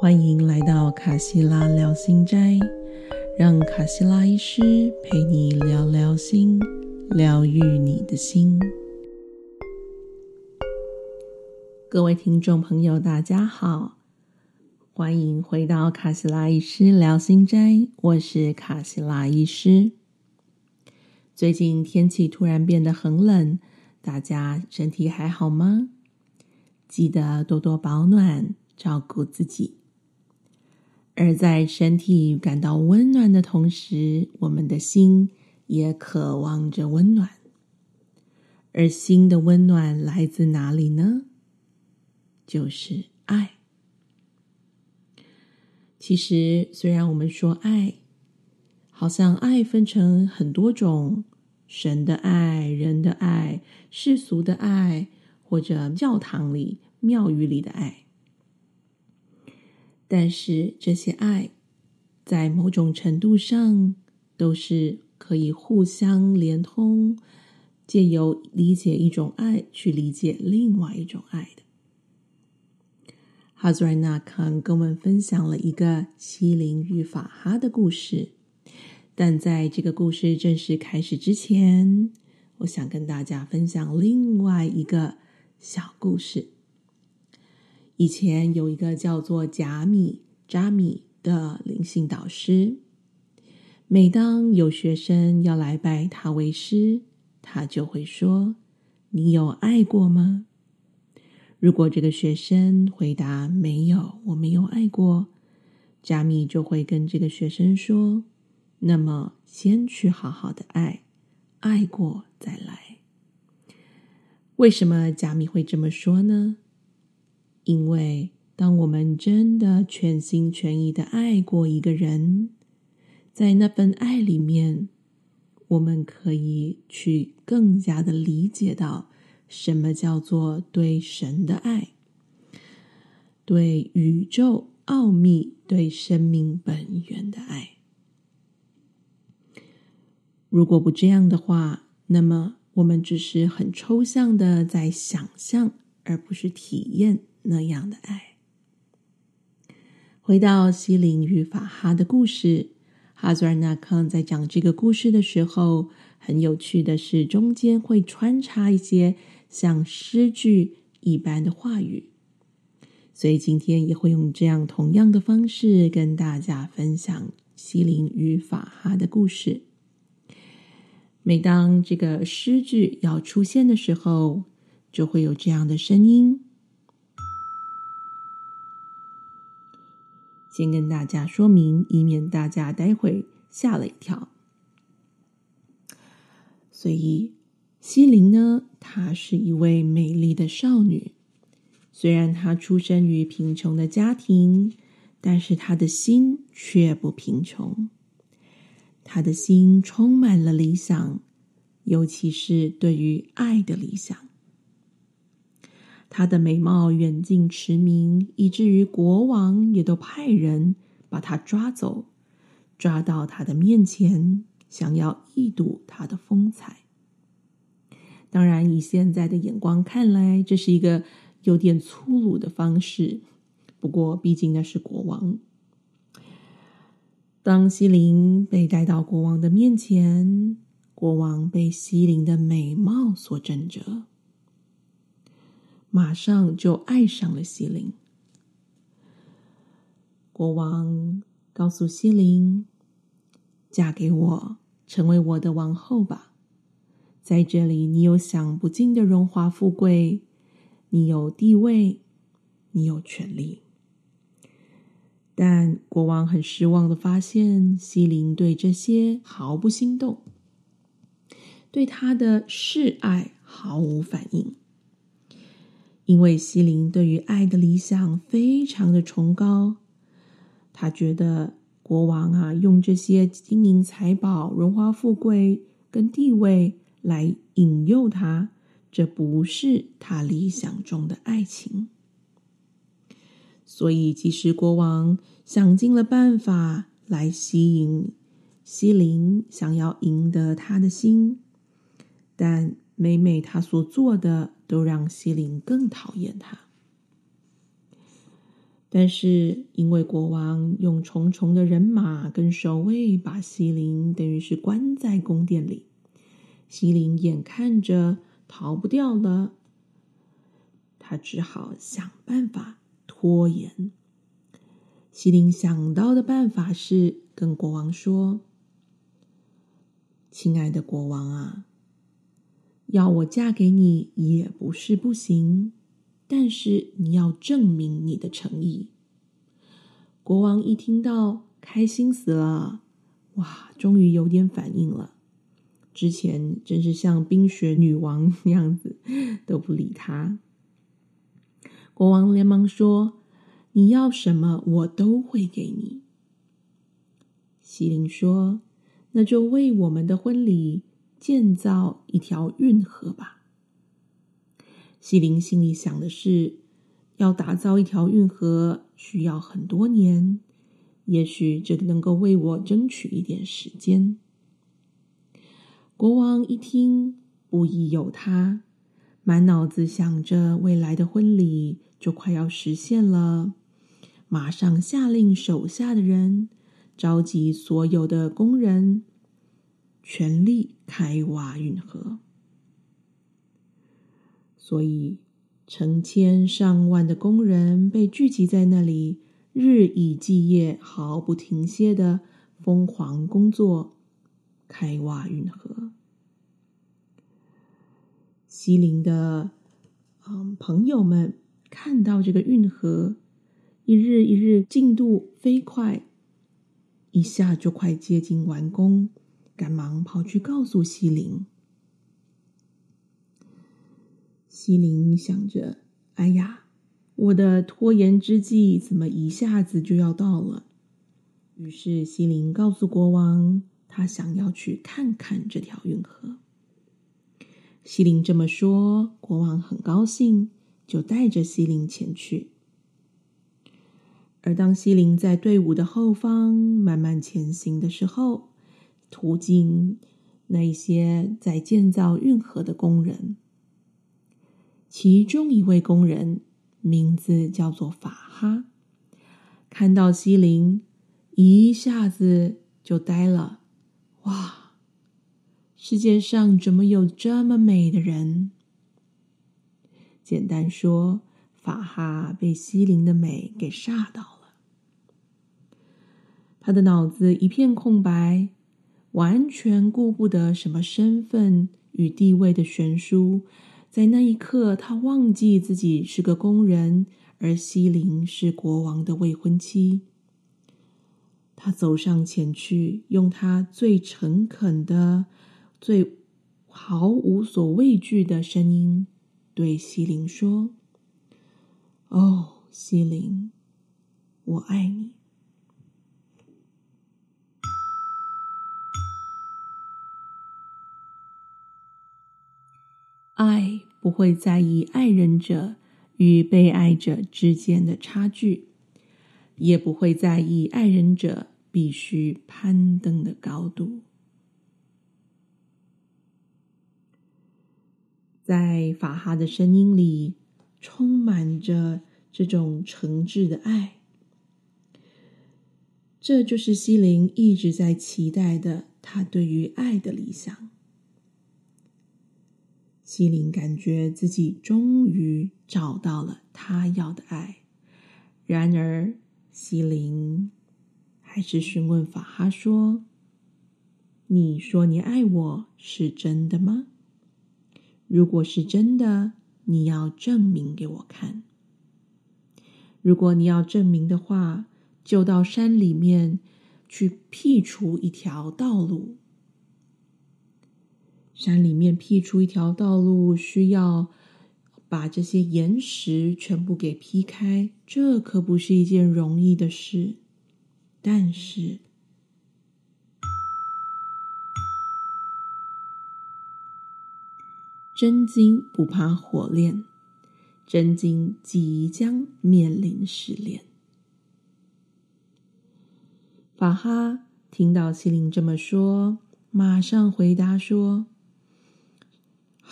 欢迎来到卡西拉聊心斋，让卡西拉医师陪你聊聊心，疗愈你的心。各位听众朋友，大家好，欢迎回到卡西拉医师聊心斋，我是卡西拉医师。最近天气突然变得很冷，大家身体还好吗？记得多多保暖，照顾自己。而在身体感到温暖的同时，我们的心也渴望着温暖。而心的温暖来自哪里呢？就是爱。其实，虽然我们说爱，好像爱分成很多种：神的爱、人的爱、世俗的爱，或者教堂里、庙宇里的爱。但是这些爱，在某种程度上都是可以互相连通，借由理解一种爱去理解另外一种爱的。哈祖尔纳康跟我们分享了一个西林与法哈的故事，但在这个故事正式开始之前，我想跟大家分享另外一个小故事。以前有一个叫做贾米扎米的灵性导师，每当有学生要来拜他为师，他就会说：“你有爱过吗？”如果这个学生回答“没有，我没有爱过”，贾米就会跟这个学生说：“那么先去好好的爱，爱过再来。”为什么贾米会这么说呢？因为，当我们真的全心全意的爱过一个人，在那份爱里面，我们可以去更加的理解到什么叫做对神的爱，对宇宙奥秘、对生命本源的爱。如果不这样的话，那么我们只是很抽象的在想象，而不是体验。那样的爱。回到西林与法哈的故事，哈祖尔纳康在讲这个故事的时候，很有趣的是，中间会穿插一些像诗句一般的话语。所以今天也会用这样同样的方式跟大家分享西林与法哈的故事。每当这个诗句要出现的时候，就会有这样的声音。先跟大家说明，以免大家待会吓了一跳。所以，西林呢，她是一位美丽的少女。虽然她出生于贫穷的家庭，但是她的心却不贫穷。她的心充满了理想，尤其是对于爱的理想。她的美貌远近驰名，以至于国王也都派人把她抓走，抓到她的面前，想要一睹她的风采。当然，以现在的眼光看来，这是一个有点粗鲁的方式。不过，毕竟那是国王。当西林被带到国王的面前，国王被西林的美貌所震着。马上就爱上了西林。国王告诉西林：“嫁给我，成为我的王后吧。在这里，你有享不尽的荣华富贵，你有地位，你有权利。”但国王很失望的发现，西林对这些毫不心动，对他的示爱毫无反应。因为西林对于爱的理想非常的崇高，他觉得国王啊用这些金银财宝、荣华富贵跟地位来引诱他，这不是他理想中的爱情。所以，即使国王想尽了办法来吸引西林，想要赢得他的心，但每每他所做的。都让西林更讨厌他。但是因为国王用重重的人马跟守卫把西林等于是关在宫殿里，西林眼看着逃不掉了，他只好想办法拖延。西林想到的办法是跟国王说：“亲爱的国王啊，要我嫁给你也不是不行。”但是你要证明你的诚意。国王一听到，开心死了，哇，终于有点反应了。之前真是像冰雪女王那样子，都不理他。国王连忙说：“你要什么，我都会给你。”西林说：“那就为我们的婚礼建造一条运河吧。”西林心里想的是，要打造一条运河需要很多年，也许这能够为我争取一点时间。国王一听，不疑有他，满脑子想着未来的婚礼就快要实现了，马上下令手下的人召集所有的工人，全力开挖运河。所以，成千上万的工人被聚集在那里，日以继夜，毫不停歇的疯狂工作，开挖运河。西林的嗯朋友们看到这个运河一日一日进度飞快，一下就快接近完工，赶忙跑去告诉西林。西林想着：“哎呀，我的拖延之计怎么一下子就要到了？”于是西林告诉国王，他想要去看看这条运河。西林这么说，国王很高兴，就带着西林前去。而当西林在队伍的后方慢慢前行的时候，途经那些在建造运河的工人。其中一位工人名字叫做法哈，看到西林，一下子就呆了。哇，世界上怎么有这么美的人？简单说，法哈被西林的美给吓到了，他的脑子一片空白，完全顾不得什么身份与地位的悬殊。在那一刻，他忘记自己是个工人，而西林是国王的未婚妻。他走上前去，用他最诚恳的、最毫无所畏惧的声音对西林说：“哦，西林，我爱你。”爱不会在意爱人者与被爱者之间的差距，也不会在意爱人者必须攀登的高度。在法哈的声音里，充满着这种诚挚的爱。这就是西林一直在期待的，他对于爱的理想。西林感觉自己终于找到了他要的爱，然而西林还是询问法哈说：“你说你爱我是真的吗？如果是真的，你要证明给我看。如果你要证明的话，就到山里面去辟出一条道路。”山里面辟出一条道路，需要把这些岩石全部给劈开，这可不是一件容易的事。但是，真金不怕火炼，真金即将面临试炼。法哈听到麒麟这么说，马上回答说。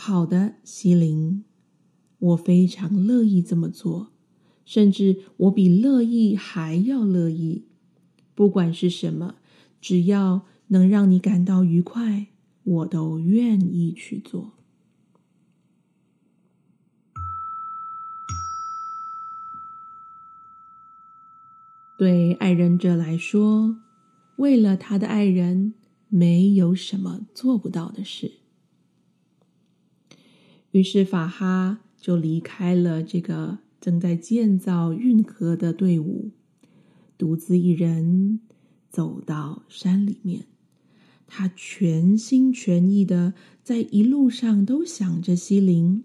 好的，西林，我非常乐意这么做。甚至我比乐意还要乐意。不管是什么，只要能让你感到愉快，我都愿意去做。对爱人者来说，为了他的爱人，没有什么做不到的事。于是法哈就离开了这个正在建造运河的队伍，独自一人走到山里面。他全心全意的在一路上都想着西林，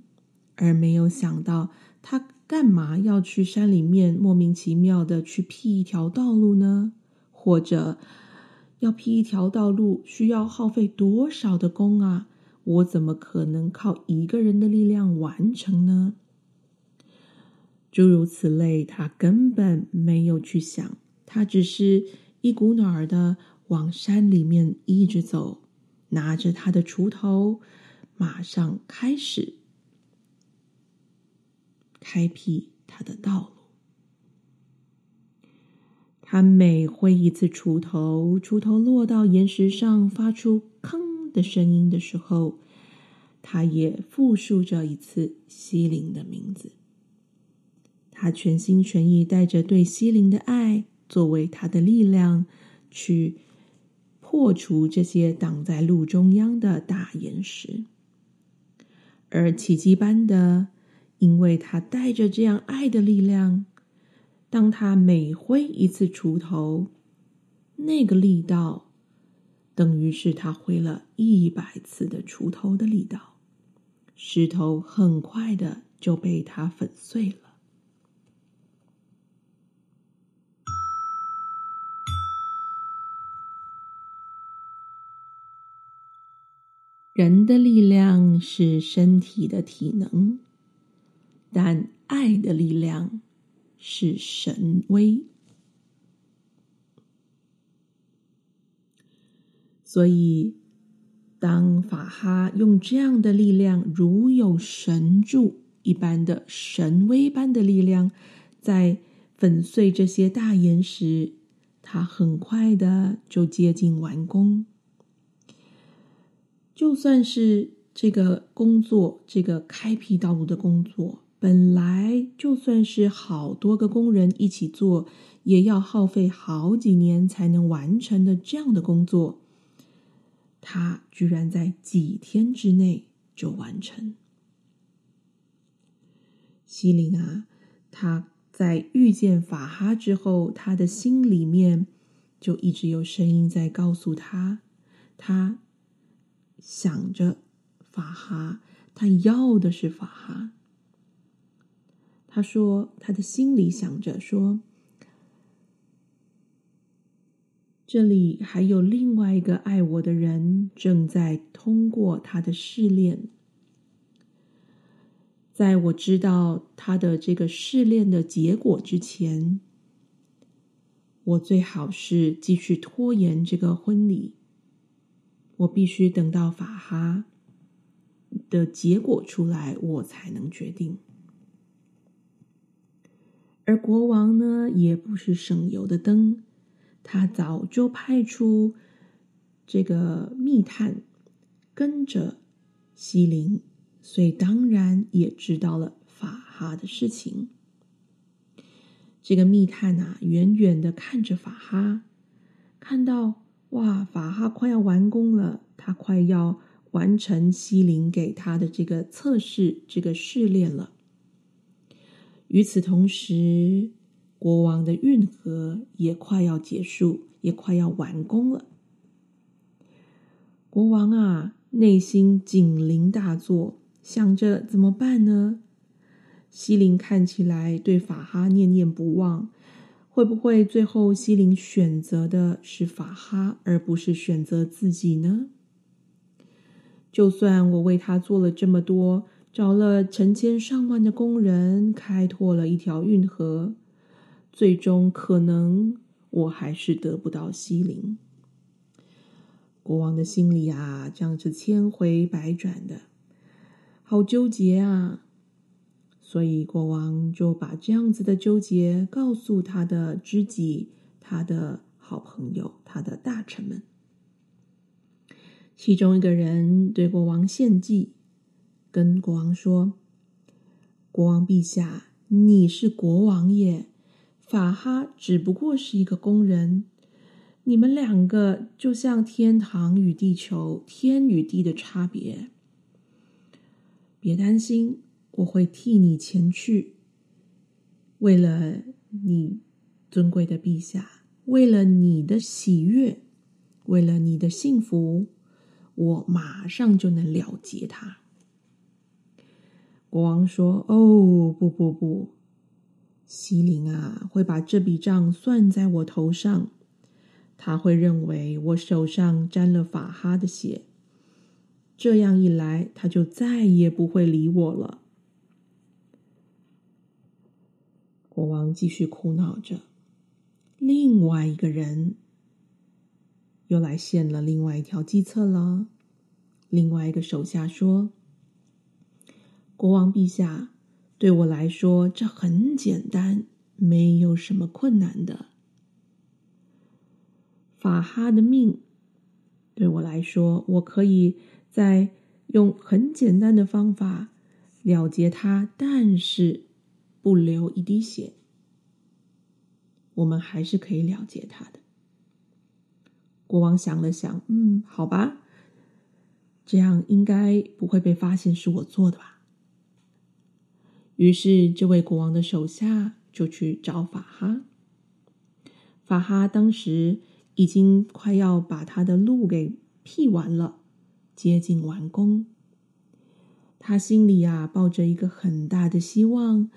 而没有想到他。干嘛要去山里面莫名其妙的去辟一条道路呢？或者要辟一条道路需要耗费多少的功啊？我怎么可能靠一个人的力量完成呢？诸如此类，他根本没有去想，他只是一股脑儿的往山里面一直走，拿着他的锄头，马上开始。开辟他的道路。他每挥一次锄头，锄头落到岩石上发出“吭”的声音的时候，他也复述着一次西林的名字。他全心全意带着对西林的爱作为他的力量，去破除这些挡在路中央的大岩石，而奇迹般的。因为他带着这样爱的力量，当他每挥一次锄头，那个力道等于是他挥了一百次的锄头的力道，石头很快的就被他粉碎了。人的力量是身体的体能。但爱的力量是神威，所以当法哈用这样的力量，如有神助一般的神威般的力量，在粉碎这些大岩石，他很快的就接近完工。就算是这个工作，这个开辟道路的工作。本来就算是好多个工人一起做，也要耗费好几年才能完成的这样的工作，他居然在几天之内就完成。西林啊，他在遇见法哈之后，他的心里面就一直有声音在告诉他，他想着法哈，他要的是法哈。他说：“他的心里想着说，这里还有另外一个爱我的人正在通过他的试炼。在我知道他的这个试炼的结果之前，我最好是继续拖延这个婚礼。我必须等到法哈的结果出来，我才能决定。”而国王呢，也不是省油的灯，他早就派出这个密探跟着西林，所以当然也知道了法哈的事情。这个密探啊，远远的看着法哈，看到哇，法哈快要完工了，他快要完成西林给他的这个测试、这个试炼了。与此同时，国王的运河也快要结束，也快要完工了。国王啊，内心警铃大作，想着怎么办呢？西林看起来对法哈念念不忘，会不会最后西林选择的是法哈，而不是选择自己呢？就算我为他做了这么多。找了成千上万的工人，开拓了一条运河，最终可能我还是得不到西陵。国王的心里啊，这样子千回百转的，好纠结啊！所以国王就把这样子的纠结告诉他的知己、他的好朋友、他的大臣们。其中一个人对国王献计，跟国王说：“国王陛下，你是国王耶，法哈只不过是一个工人。你们两个就像天堂与地球、天与地的差别。别担心，我会替你前去。为了你尊贵的陛下，为了你的喜悦，为了你的幸福。”我马上就能了结他。国王说：“哦，不不不，西林啊，会把这笔账算在我头上。他会认为我手上沾了法哈的血，这样一来，他就再也不会理我了。”国王继续苦恼着。另外一个人。又来献了另外一条计策了。另外一个手下说：“国王陛下，对我来说这很简单，没有什么困难的。法哈的命对我来说，我可以在用很简单的方法了结他，但是不流一滴血，我们还是可以了结他的。”国王想了想，嗯，好吧，这样应该不会被发现是我做的吧。于是，这位国王的手下就去找法哈。法哈当时已经快要把他的路给辟完了，接近完工。他心里啊，抱着一个很大的希望。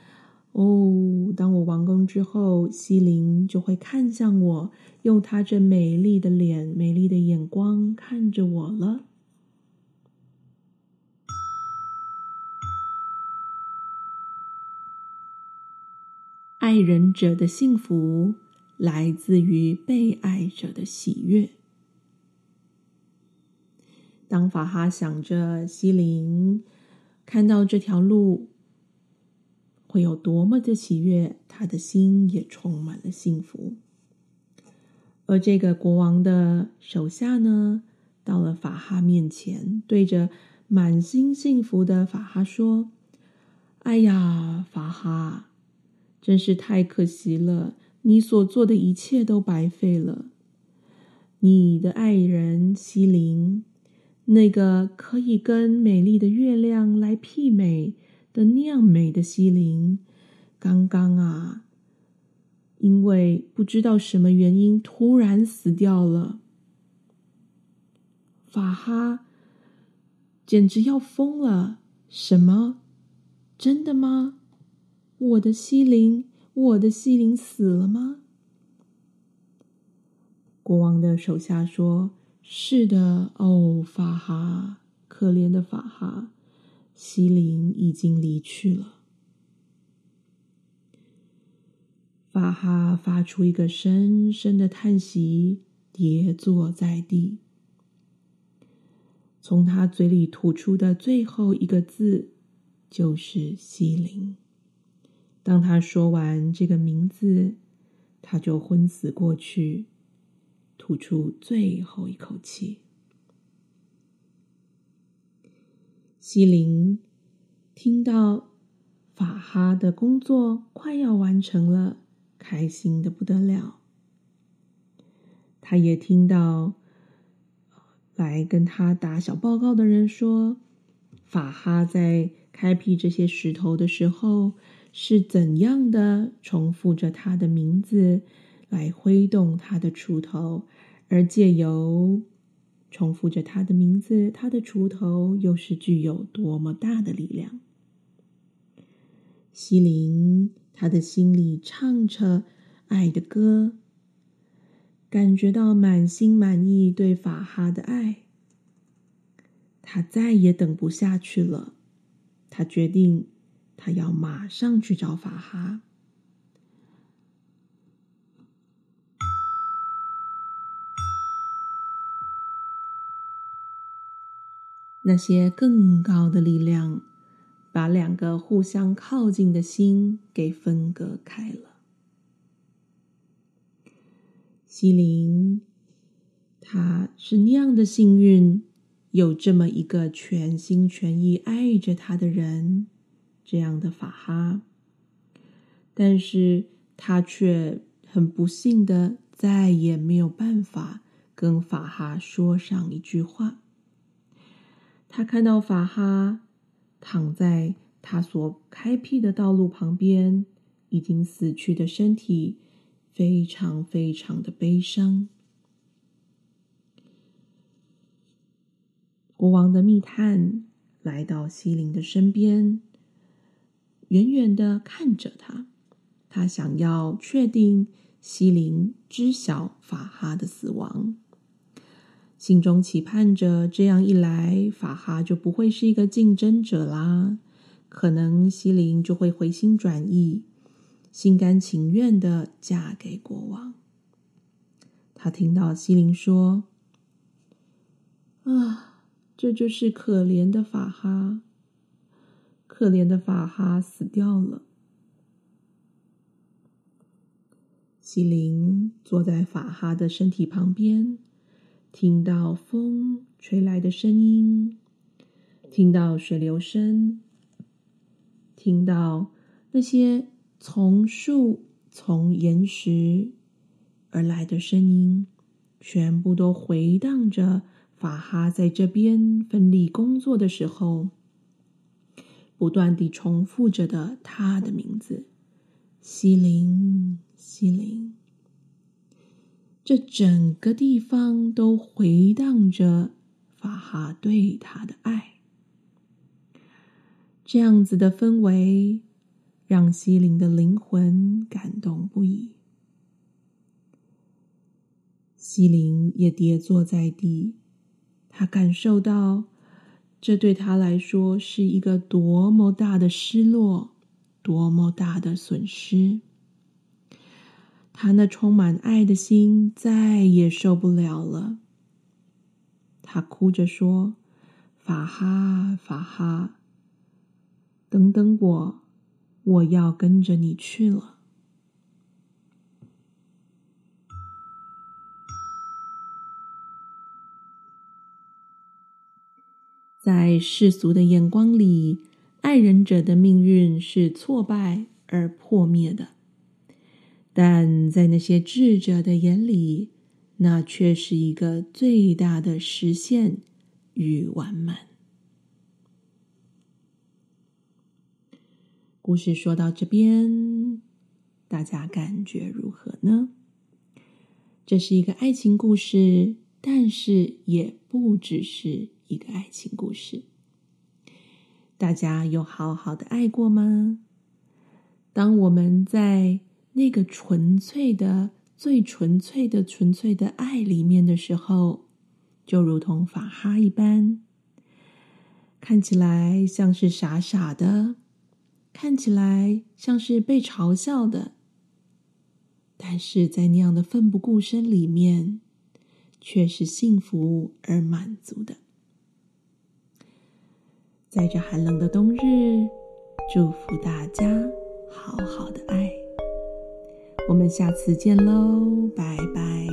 哦，当我完工之后，西林就会看向我，用他这美丽的脸、美丽的眼光看着我了。爱人者的幸福来自于被爱者的喜悦。当法哈想着西林看到这条路。会有多么的喜悦，他的心也充满了幸福。而这个国王的手下呢，到了法哈面前，对着满心幸福的法哈说：“哎呀，法哈，真是太可惜了，你所做的一切都白费了。你的爱人西林，那个可以跟美丽的月亮来媲美。”的那样美的西林，刚刚啊，因为不知道什么原因突然死掉了。法哈简直要疯了！什么？真的吗？我的西林，我的西林死了吗？国王的手下说：“是的，哦，法哈，可怜的法哈。”西林已经离去了。法哈发出一个深深的叹息，跌坐在地。从他嘴里吐出的最后一个字就是“西林”。当他说完这个名字，他就昏死过去，吐出最后一口气。西林听到法哈的工作快要完成了，开心的不得了。他也听到来跟他打小报告的人说，法哈在开辟这些石头的时候是怎样的重复着他的名字来挥动他的锄头，而借由。重复着他的名字，他的锄头又是具有多么大的力量？西林，他的心里唱着爱的歌，感觉到满心满意对法哈的爱，他再也等不下去了。他决定，他要马上去找法哈。那些更高的力量把两个互相靠近的心给分割开了。西林，他是那样的幸运，有这么一个全心全意爱着他的人，这样的法哈。但是他却很不幸的，再也没有办法跟法哈说上一句话。他看到法哈躺在他所开辟的道路旁边，已经死去的身体，非常非常的悲伤。国王的密探来到西林的身边，远远的看着他。他想要确定西林知晓法哈的死亡，心中期盼着这样一来，法哈就不会是一个竞争者啦。可能西林就会回心转意，心甘情愿的嫁给国王。他听到西林说：“啊，这就是可怜的法哈，可怜的法哈死掉了。”西林坐在法哈的身体旁边，听到风吹来的声音，听到水流声，听到那些从树、从岩石而来的声音，全部都回荡着法哈在这边奋力工作的时候，不断地重复着的他的名字：西林。西林，这整个地方都回荡着法哈对他的爱。这样子的氛围让西林的灵魂感动不已。西林也跌坐在地，他感受到这对他来说是一个多么大的失落，多么大的损失。他那充满爱的心再也受不了了，他哭着说：“法哈，法哈，等等我，我要跟着你去了。”在世俗的眼光里，爱人者的命运是挫败而破灭的。但在那些智者的眼里，那却是一个最大的实现与完满。故事说到这边，大家感觉如何呢？这是一个爱情故事，但是也不只是一个爱情故事。大家有好好的爱过吗？当我们在那个纯粹的、最纯粹的、纯粹的爱里面的时候，就如同法哈一般，看起来像是傻傻的，看起来像是被嘲笑的，但是在那样的奋不顾身里面，却是幸福而满足的。在这寒冷的冬日，祝福大家好好的爱。我们下次见喽，拜拜。